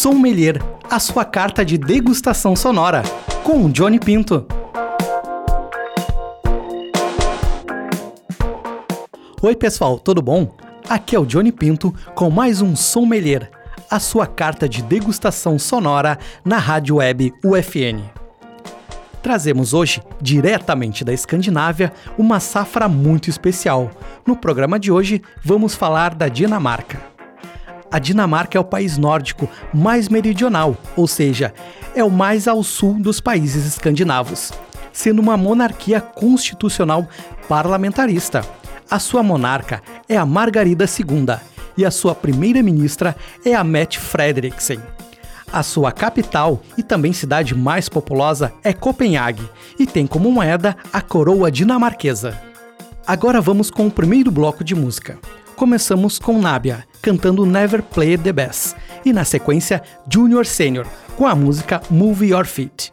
Sommelier, a sua carta de degustação sonora, com Johnny Pinto. Oi pessoal, tudo bom? Aqui é o Johnny Pinto com mais um Sommelier, a sua carta de degustação sonora na rádio web UFN. Trazemos hoje, diretamente da Escandinávia, uma safra muito especial. No programa de hoje, vamos falar da Dinamarca. A Dinamarca é o país nórdico mais meridional, ou seja, é o mais ao sul dos países escandinavos, sendo uma monarquia constitucional parlamentarista. A sua monarca é a Margarida II e a sua primeira-ministra é a Mette Frederiksen. A sua capital e também cidade mais populosa é Copenhague e tem como moeda a coroa dinamarquesa. Agora vamos com o primeiro bloco de música começamos com Nabia, cantando Never Play the Bass, e na sequência Junior Senior, com a música Move Your Feet.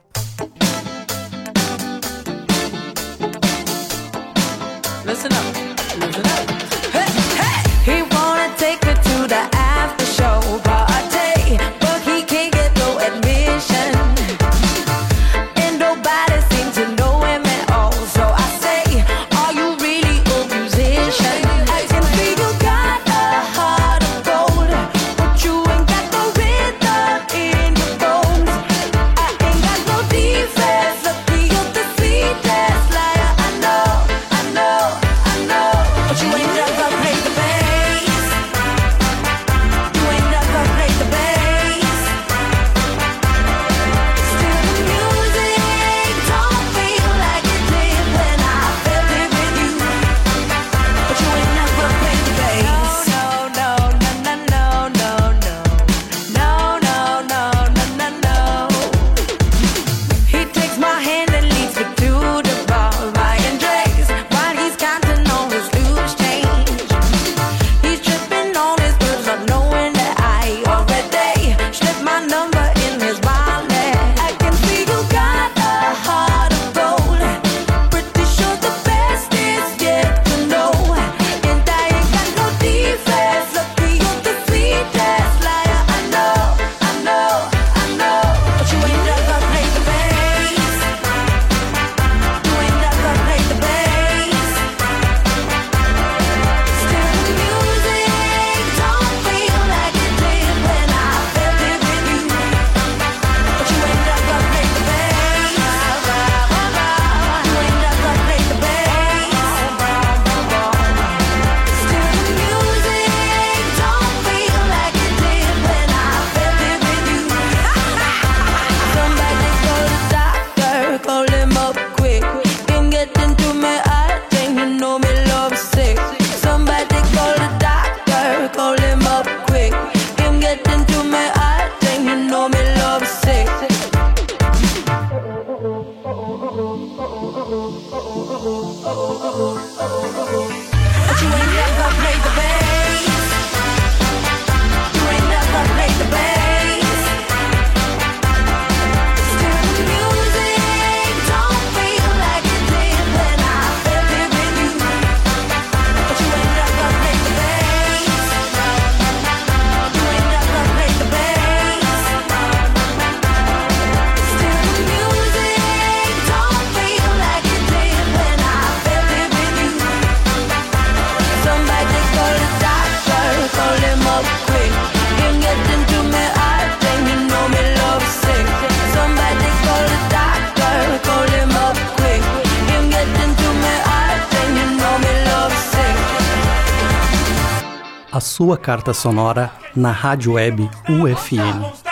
a sua carta sonora na rádio web UFN.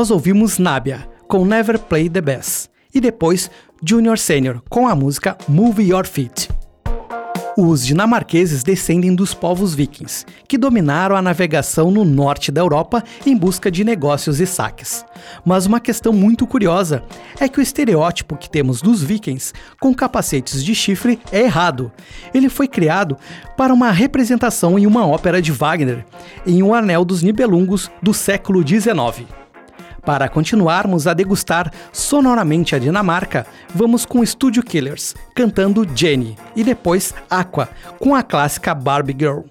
nós ouvimos Nabia com Never Play the Bass e depois Junior Senior com a música Move Your Feet. Os dinamarqueses descendem dos povos vikings, que dominaram a navegação no norte da Europa em busca de negócios e saques. Mas uma questão muito curiosa é que o estereótipo que temos dos vikings com capacetes de chifre é errado. Ele foi criado para uma representação em uma ópera de Wagner, em O um Anel dos Nibelungos do século XIX. Para continuarmos a degustar sonoramente a Dinamarca, vamos com Studio Killers, cantando Jenny, e depois Aqua, com a clássica Barbie Girl.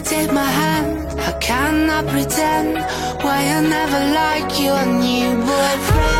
take my hand. I cannot pretend? Why I never like your new boyfriend?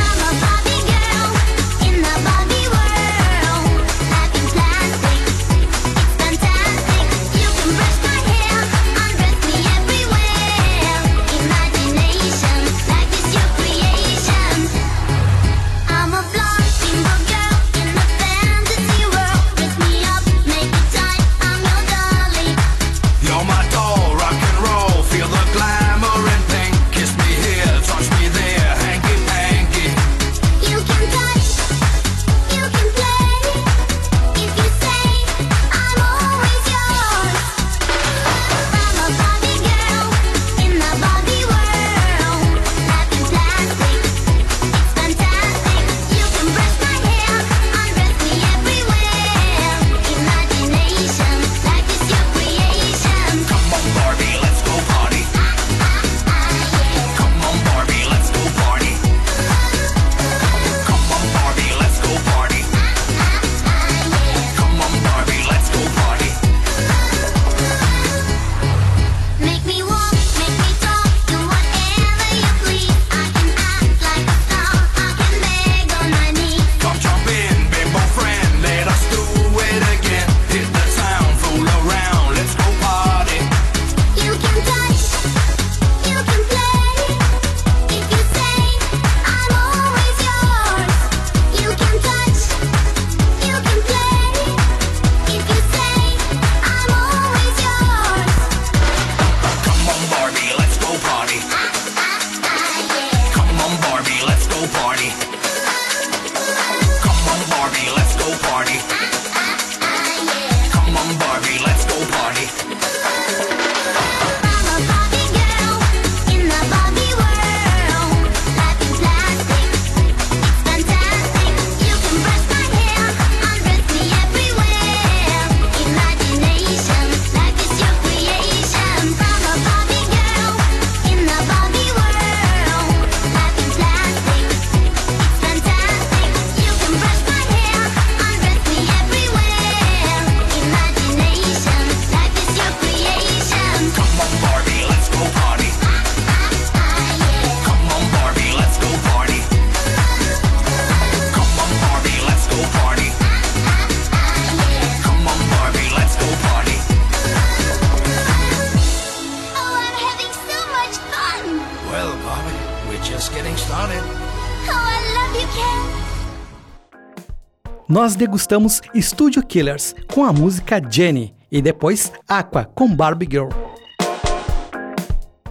nós degustamos Studio Killers com a música Jenny e depois Aqua com Barbie Girl.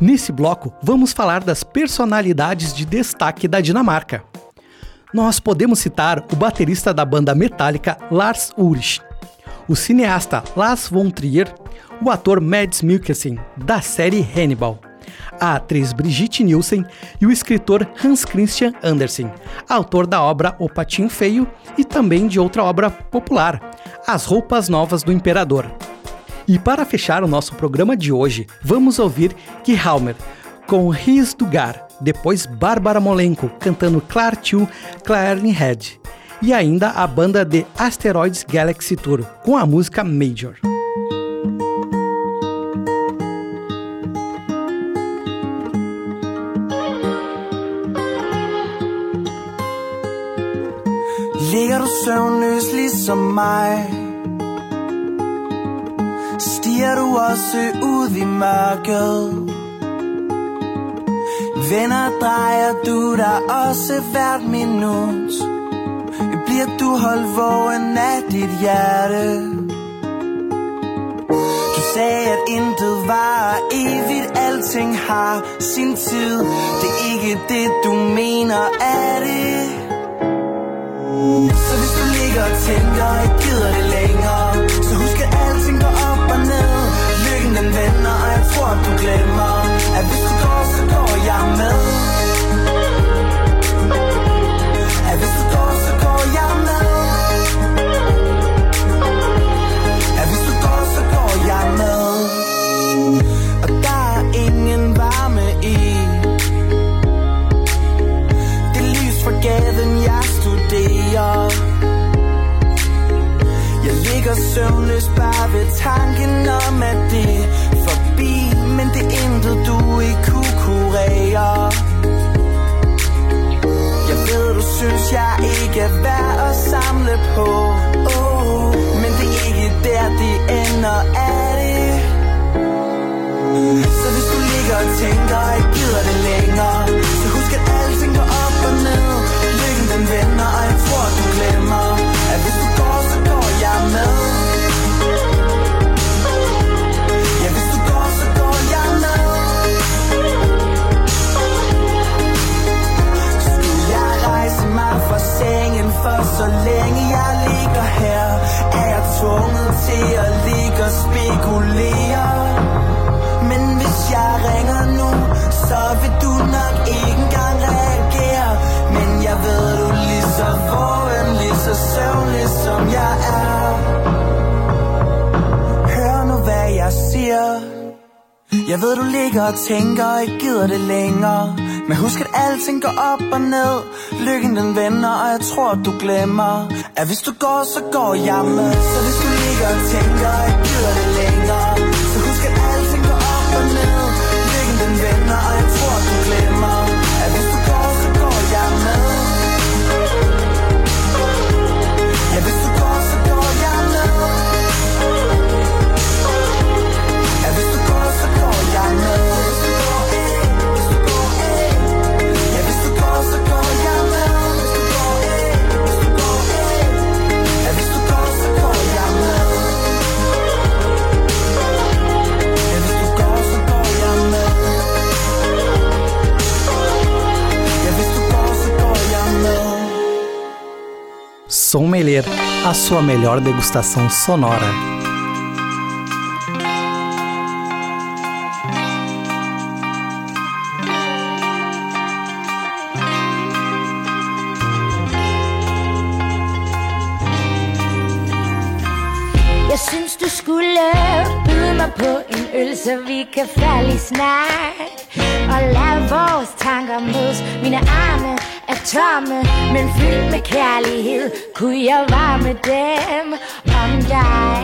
Nesse bloco, vamos falar das personalidades de destaque da Dinamarca. Nós podemos citar o baterista da banda metálica Lars Ulrich, o cineasta Lars von Trier, o ator Mads Mikkelsen, da série Hannibal, a atriz Brigitte Nielsen e o escritor Hans Christian Andersen, autor da obra O Patinho Feio e também de outra obra popular, As Roupas Novas do Imperador. E para fechar o nosso programa de hoje, vamos ouvir Kihalmer com Riz Dugar, depois Bárbara Molenko cantando Clar 2 Clarny Head e ainda a banda The Asteroids Galaxy Tour com a música Major. Ligger du søvnløs ligesom mig? Stiger du også ud i mørket? Venner drejer du dig også hvert minut? Bliver du holdt vågen af dit hjerte? Du sagde at intet var evigt. Alting har sin tid. Det er ikke det du mener er det? Tænker, jeg gider det længere. Så husk at alting går op og ned. Lykken den vender, og jeg tror du glemmer. Søvnløs bare ved tanken om, at det er forbi Men det er intet, du ikke kunne kurere Jeg ved, du synes, jeg ikke er værd at samle på. Oh, Men det er ikke der, det ender, er det? Så hvis du ligger og tænker, jeg gider det længere Så husk at alting går op og ned. Lykken den vender, og jeg tror du glemmer At hvis du går, så går jeg med. Så længe jeg ligger her Er jeg tvunget til at ligge og spekulere. Men hvis jeg ringer nu, så vil du nok ikke engang reagere. Men jeg ved, du er lige så vågen, lige så søvnlig som jeg er. Hør nu, hvad jeg siger. Jeg ved, du ligger og tænker, ikke gider det længere. Men husk, at alting går op og ned. Lykken den vender, og jeg tror, du glemmer At hvis du går, så går jeg med. Så hvis du ligger og tænker, og gider a sua melhor degustação sonora. Så vi kan falde i snak Og lade vores tanker mødes Mine arme tomme, men fyldt med kærlighed. Kunne jeg varme dem om dig.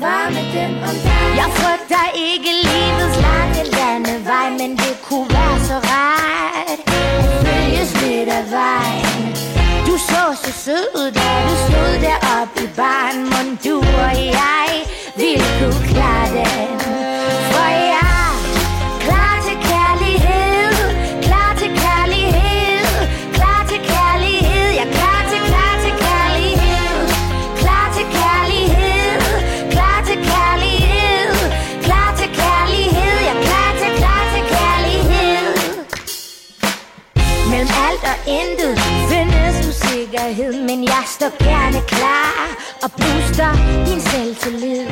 Varme dem om dig. Jeg frygter ikke livets lange landevej Men det kunne være så rart At følges lidt af vejen. Du så så sød ud, da du stod deroppe i baren Mon du og jeg ville kunne klare den? For jeg gerne klar og booster din selvtillid.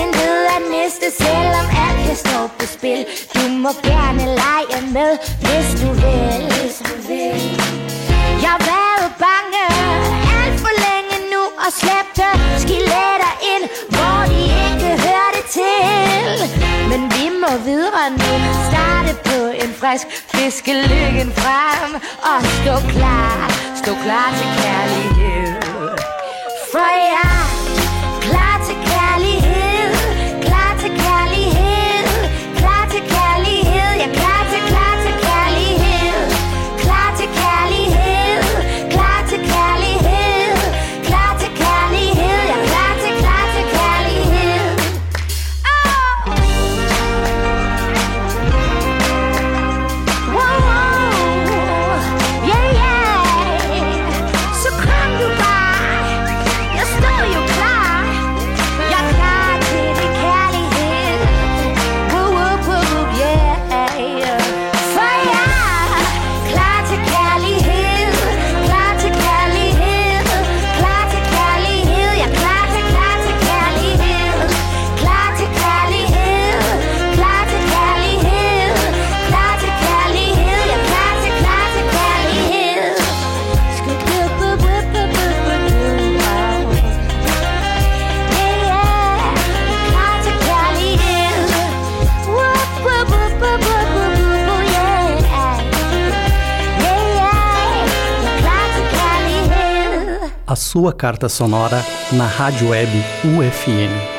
Intet at næste, selvom alt kan stå på spil. Du må gerne lege med, hvis du vil. Hvis du vil. Jeg har været bange alt for længe nu og slæbte skeletter ind, hvor de ikke hørte til. Men vi må videre nu, starte på en frisk, fiske lykken frem og stå klar, stå klar til kærlighed. For jeg Sua carta sonora na rádio web UFN.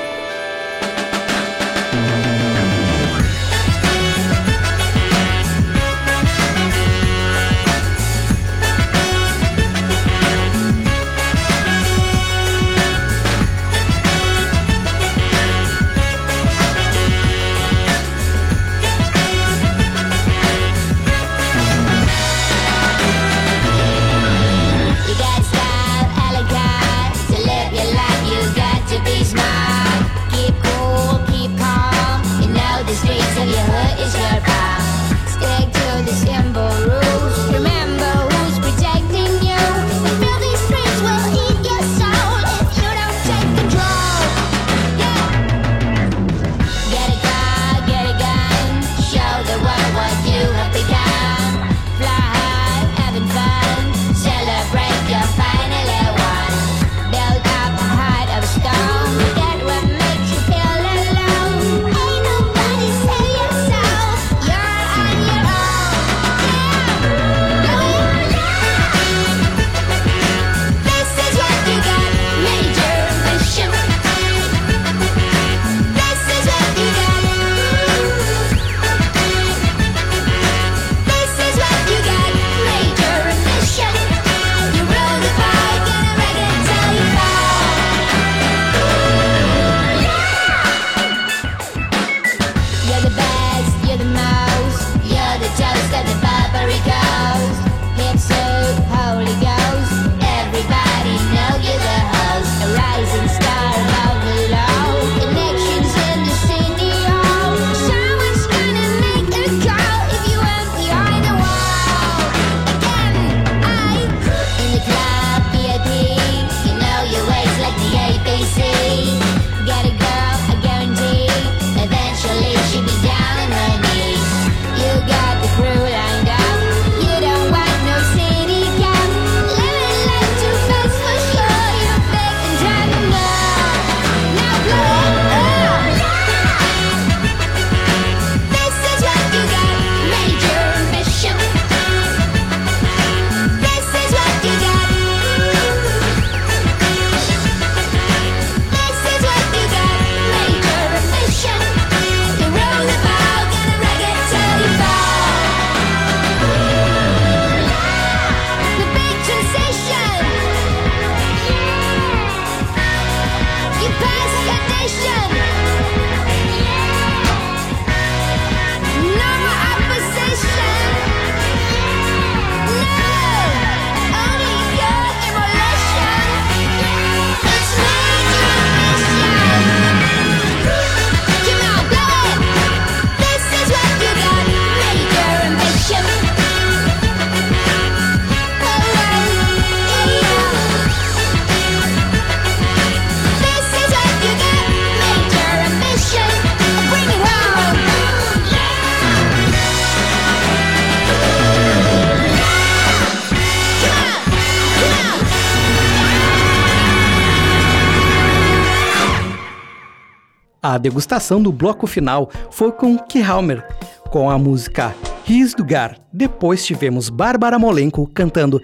A degustação do bloco final foi com Kihalmer, com a música Ris do Gar. Depois tivemos Bárbara Molenko cantando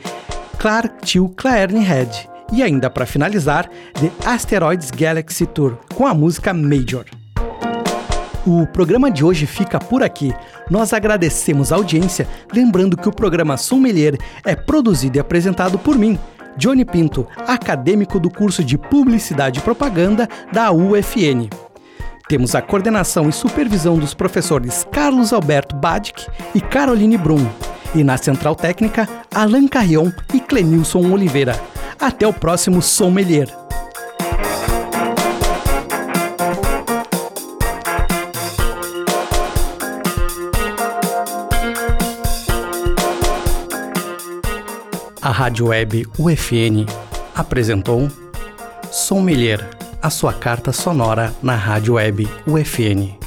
Clark Till Claerne Head. E ainda para finalizar, The Asteroids Galaxy Tour, com a música Major. O programa de hoje fica por aqui. Nós agradecemos a audiência, lembrando que o programa Sommelier é produzido e apresentado por mim, Johnny Pinto, acadêmico do curso de Publicidade e Propaganda da UFN. Temos a coordenação e supervisão dos professores Carlos Alberto Badic e Caroline Brum. E na central técnica, Alan Carrion e Clenilson Oliveira. Até o próximo Sommelier. A Rádio Web UFN apresentou Sommelier, a sua carta sonora na Rádio Web UFN.